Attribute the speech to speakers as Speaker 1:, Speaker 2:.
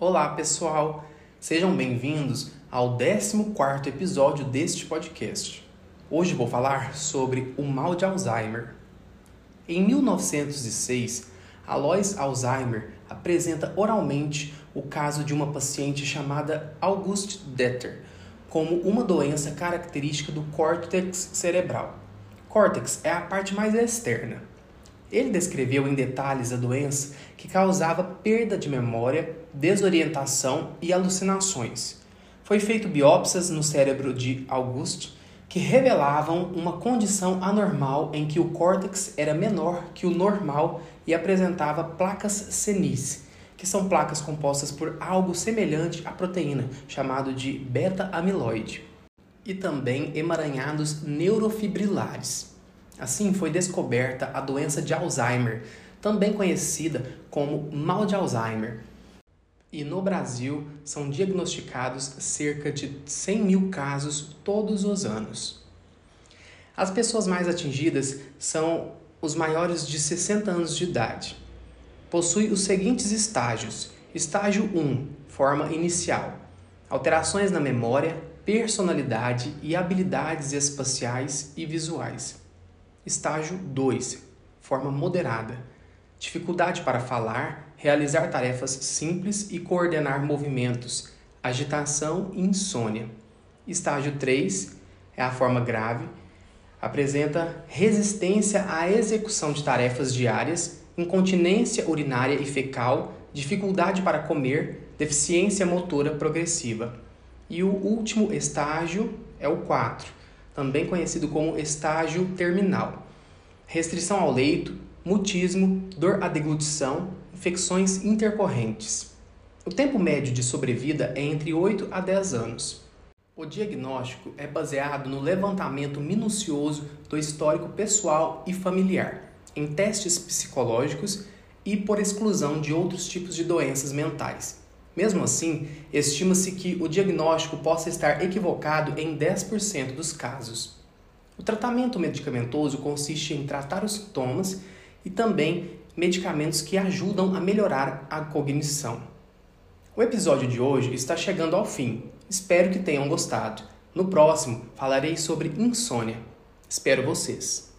Speaker 1: Olá, pessoal! Sejam bem-vindos ao 14 episódio deste podcast. Hoje vou falar sobre o mal de Alzheimer. Em 1906, Alois Alzheimer apresenta oralmente o caso de uma paciente chamada Auguste Detter como uma doença característica do córtex cerebral. Córtex é a parte mais externa. Ele descreveu em detalhes a doença que causava perda de memória, desorientação e alucinações. Foi feito biópsias no cérebro de Auguste que revelavam uma condição anormal em que o córtex era menor que o normal e apresentava placas senis, que são placas compostas por algo semelhante à proteína, chamado de beta-amiloide, e também emaranhados neurofibrilares. Assim foi descoberta a doença de Alzheimer, também conhecida como mal de Alzheimer. E no Brasil são diagnosticados cerca de 100 mil casos todos os anos. As pessoas mais atingidas são os maiores de 60 anos de idade possui os seguintes estágios. Estágio 1, forma inicial. Alterações na memória, personalidade e habilidades espaciais e visuais. Estágio 2, forma moderada. Dificuldade para falar, realizar tarefas simples e coordenar movimentos, agitação e insônia. Estágio 3 é a forma grave, apresenta resistência à execução de tarefas diárias incontinência urinária e fecal, dificuldade para comer, deficiência motora progressiva. E o último estágio é o 4, também conhecido como estágio terminal. Restrição ao leito, mutismo, dor à deglutição, infecções intercorrentes. O tempo médio de sobrevida é entre 8 a 10 anos. O diagnóstico é baseado no levantamento minucioso do histórico pessoal e familiar em testes psicológicos e por exclusão de outros tipos de doenças mentais. Mesmo assim, estima-se que o diagnóstico possa estar equivocado em 10% dos casos. O tratamento medicamentoso consiste em tratar os sintomas e também medicamentos que ajudam a melhorar a cognição. O episódio de hoje está chegando ao fim. Espero que tenham gostado. No próximo, falarei sobre insônia. Espero vocês.